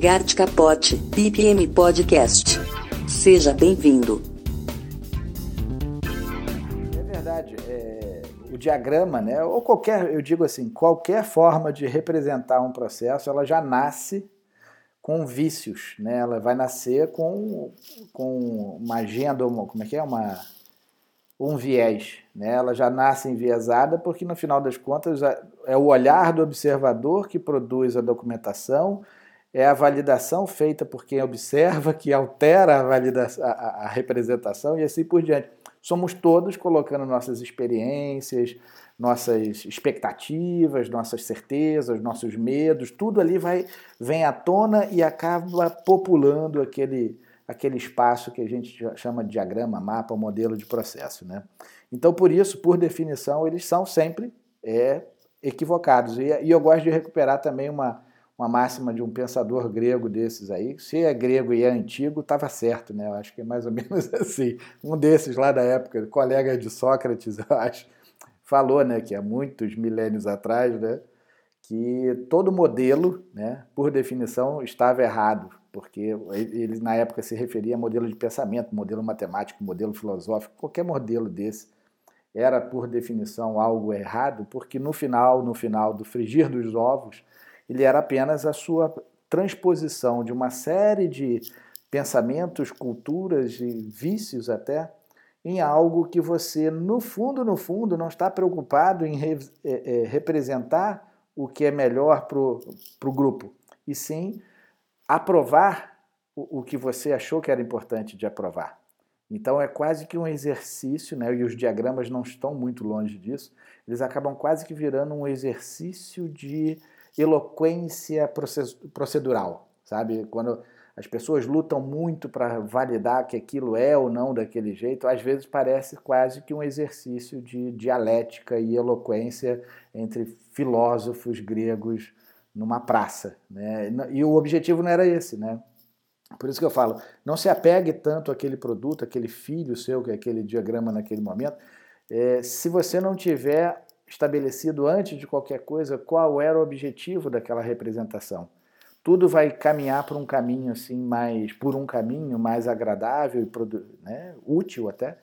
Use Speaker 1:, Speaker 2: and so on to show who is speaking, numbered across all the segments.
Speaker 1: Gart Capote, BPM Podcast. Seja bem-vindo.
Speaker 2: É verdade. É, o diagrama, né, ou qualquer, eu digo assim, qualquer forma de representar um processo, ela já nasce com vícios, né? Ela vai nascer com, com uma agenda, uma, como é que é? Uma, um viés, né? Ela já nasce enviesada porque, no final das contas, é o olhar do observador que produz a documentação, é a validação feita por quem observa que altera a, a, a representação e assim por diante. Somos todos colocando nossas experiências, nossas expectativas, nossas certezas, nossos medos, tudo ali vai vem à tona e acaba populando aquele aquele espaço que a gente chama de diagrama, mapa, modelo de processo, né? Então, por isso, por definição, eles são sempre é, equivocados. E, e eu gosto de recuperar também uma, uma máxima de um pensador grego desses aí. Se é grego e é antigo, estava certo, né? Eu acho que é mais ou menos assim. Um desses lá da época, colega de Sócrates, eu acho, falou, né, que há muitos milênios atrás, né, que todo modelo, né, por definição, estava errado, porque ele na época se referia a modelo de pensamento, modelo matemático, modelo filosófico, qualquer modelo desse era por definição algo errado, porque no final, no final do frigir dos ovos, ele era apenas a sua transposição de uma série de pensamentos, culturas e vícios até em algo que você, no fundo, no fundo, não está preocupado em re, é, é, representar o que é melhor para o grupo, e sim aprovar o, o que você achou que era importante de aprovar. Então é quase que um exercício, né? e os diagramas não estão muito longe disso, eles acabam quase que virando um exercício de eloquência procedural, sabe? Quando as pessoas lutam muito para validar que aquilo é ou não daquele jeito, às vezes parece quase que um exercício de dialética e eloquência entre filósofos gregos numa praça, né? E o objetivo não era esse, né? Por isso que eu falo, não se apegue tanto àquele produto, aquele filho seu, que é aquele diagrama naquele momento, é, se você não tiver estabelecido antes de qualquer coisa qual era o objetivo daquela representação. Tudo vai caminhar por um caminho assim mais, por um caminho mais agradável e né, útil até,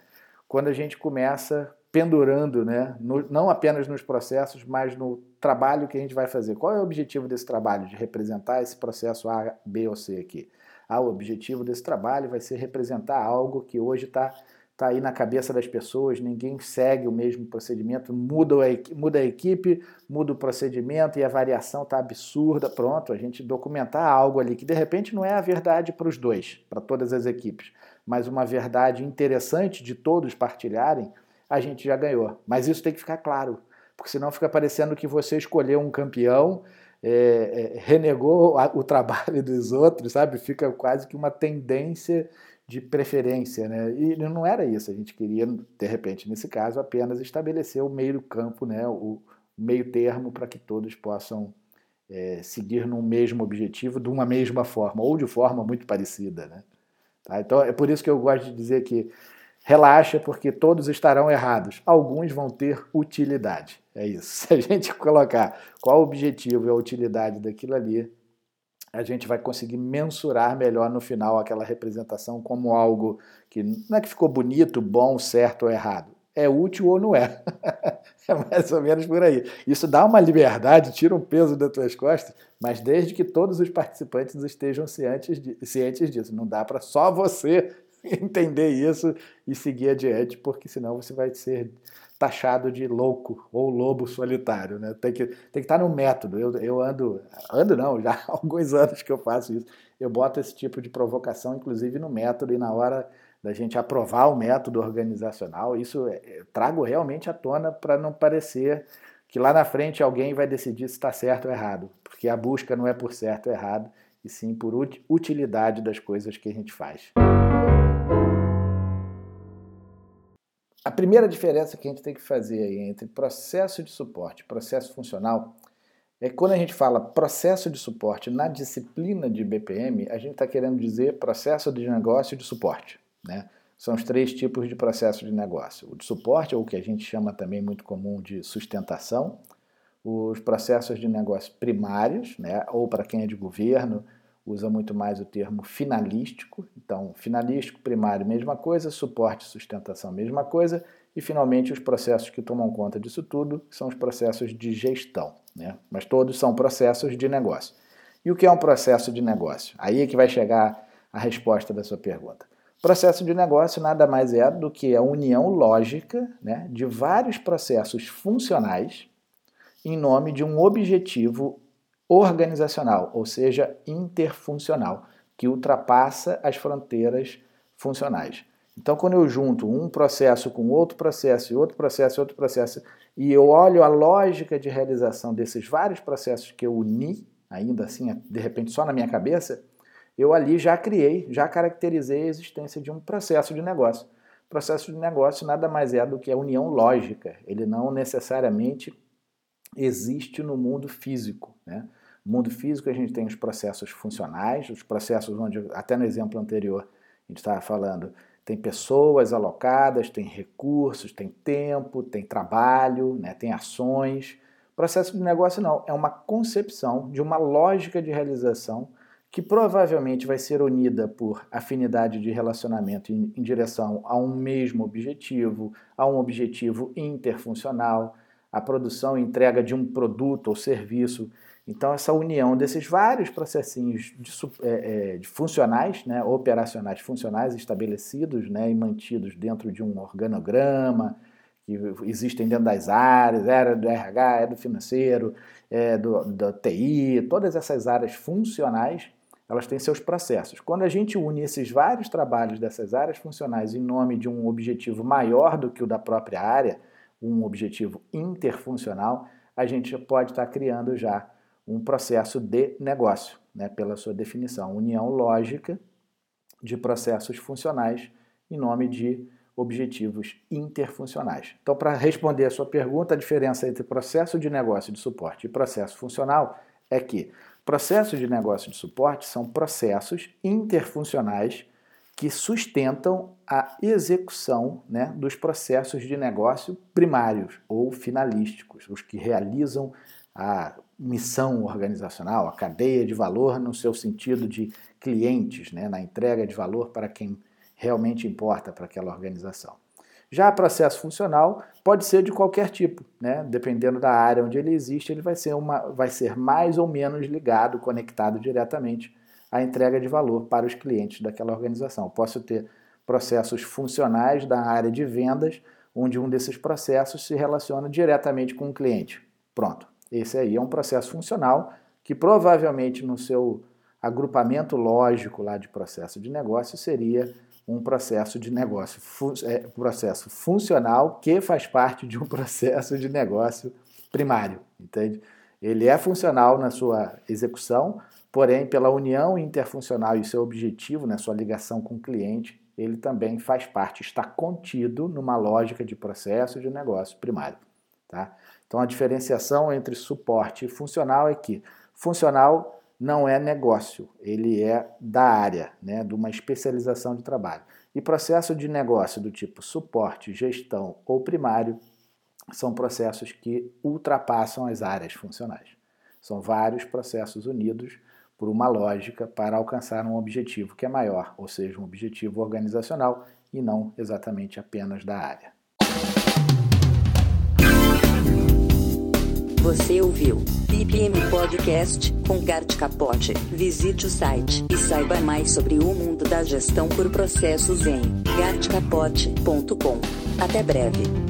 Speaker 2: quando a gente começa pendurando, né, no, não apenas nos processos, mas no trabalho que a gente vai fazer. Qual é o objetivo desse trabalho de representar esse processo A, B ou C aqui? Ah, o objetivo desse trabalho vai ser representar algo que hoje está está aí na cabeça das pessoas, ninguém segue o mesmo procedimento, muda a, muda a equipe, muda o procedimento e a variação está absurda. Pronto, a gente documentar algo ali que de repente não é a verdade para os dois, para todas as equipes, mas uma verdade interessante de todos partilharem, a gente já ganhou. Mas isso tem que ficar claro, porque senão fica parecendo que você escolheu um campeão. É, é, renegou o trabalho dos outros, sabe? Fica quase que uma tendência de preferência, né? E não era isso, a gente queria, de repente, nesse caso, apenas estabelecer o meio campo, né? o meio termo para que todos possam é, seguir no mesmo objetivo de uma mesma forma, ou de forma muito parecida. Né? Tá? Então é por isso que eu gosto de dizer que relaxa, porque todos estarão errados. Alguns vão ter utilidade. É isso. Se a gente colocar qual o objetivo e a utilidade daquilo ali, a gente vai conseguir mensurar melhor no final aquela representação como algo que não é que ficou bonito, bom, certo ou errado. É útil ou não é. é mais ou menos por aí. Isso dá uma liberdade, tira um peso das tuas costas, mas desde que todos os participantes estejam cientes, de, cientes disso. Não dá para só você entender isso e seguir adiante, porque senão você vai ser taxado de louco ou lobo solitário, né? Tem que, tem que estar no método. Eu, eu ando, ando não, já há alguns anos que eu faço isso. Eu boto esse tipo de provocação, inclusive no método, e na hora da gente aprovar o método organizacional, isso é, trago realmente à tona para não parecer que lá na frente alguém vai decidir se está certo ou errado, porque a busca não é por certo ou errado, e sim por utilidade das coisas que a gente faz. A primeira diferença que a gente tem que fazer aí entre processo de suporte e processo funcional é que quando a gente fala processo de suporte na disciplina de BPM, a gente está querendo dizer processo de negócio de suporte. Né? São os três tipos de processo de negócio. O de suporte, ou o que a gente chama também muito comum de sustentação, os processos de negócio primários, né? ou para quem é de governo, usa muito mais o termo finalístico. Então, finalístico, primário, mesma coisa, suporte e sustentação, mesma coisa. E, finalmente, os processos que tomam conta disso tudo são os processos de gestão. Né? Mas todos são processos de negócio. E o que é um processo de negócio? Aí é que vai chegar a resposta da sua pergunta. Processo de negócio nada mais é do que a união lógica né, de vários processos funcionais em nome de um objetivo organizacional, ou seja, interfuncional, que ultrapassa as fronteiras funcionais. Então, quando eu junto um processo com outro processo, e outro processo, e outro processo, e eu olho a lógica de realização desses vários processos que eu uni, ainda assim, de repente só na minha cabeça, eu ali já criei, já caracterizei a existência de um processo de negócio. Processo de negócio nada mais é do que a união lógica, ele não necessariamente existe no mundo físico. Né? No mundo físico a gente tem os processos funcionais, os processos onde, até no exemplo anterior, a gente estava falando, tem pessoas alocadas, tem recursos, tem tempo, tem trabalho, né, tem ações. Processo de negócio não, é uma concepção de uma lógica de realização que provavelmente vai ser unida por afinidade de relacionamento em, em direção a um mesmo objetivo, a um objetivo interfuncional, a produção e entrega de um produto ou serviço então, essa união desses vários processinhos de, é, é, de funcionais, né, operacionais funcionais estabelecidos né, e mantidos dentro de um organograma, que existem dentro das áreas, era do RH, é do financeiro, é do, do TI, todas essas áreas funcionais, elas têm seus processos. Quando a gente une esses vários trabalhos dessas áreas funcionais em nome de um objetivo maior do que o da própria área, um objetivo interfuncional, a gente pode estar criando já um processo de negócio, né, pela sua definição, união lógica de processos funcionais em nome de objetivos interfuncionais. Então, para responder a sua pergunta, a diferença entre processo de negócio de suporte e processo funcional é que processos de negócio de suporte são processos interfuncionais que sustentam a execução né, dos processos de negócio primários ou finalísticos, os que realizam a missão organizacional, a cadeia de valor no seu sentido de clientes, né, na entrega de valor para quem realmente importa para aquela organização. Já processo funcional pode ser de qualquer tipo, né? dependendo da área onde ele existe, ele vai ser, uma, vai ser mais ou menos ligado, conectado diretamente à entrega de valor para os clientes daquela organização. Posso ter processos funcionais da área de vendas, onde um desses processos se relaciona diretamente com o cliente. Pronto, esse aí é um processo funcional que provavelmente no seu agrupamento lógico lá de processo de negócio seria um processo de negócio, é, processo funcional que faz parte de um processo de negócio primário, entende? Ele é funcional na sua execução, porém, pela união interfuncional e seu objetivo, né, sua ligação com o cliente, ele também faz parte, está contido numa lógica de processo de negócio primário. Tá? Então a diferenciação entre suporte e funcional é que funcional não é negócio, ele é da área, né, de uma especialização de trabalho. E processo de negócio do tipo suporte, gestão ou primário são processos que ultrapassam as áreas funcionais. São vários processos unidos por uma lógica para alcançar um objetivo que é maior, ou seja, um objetivo organizacional e não exatamente apenas da área.
Speaker 1: Você ouviu PPM Podcast com Gart Capote. Visite o site e saiba mais sobre o mundo da gestão por processos em gartcapote.com. Até breve.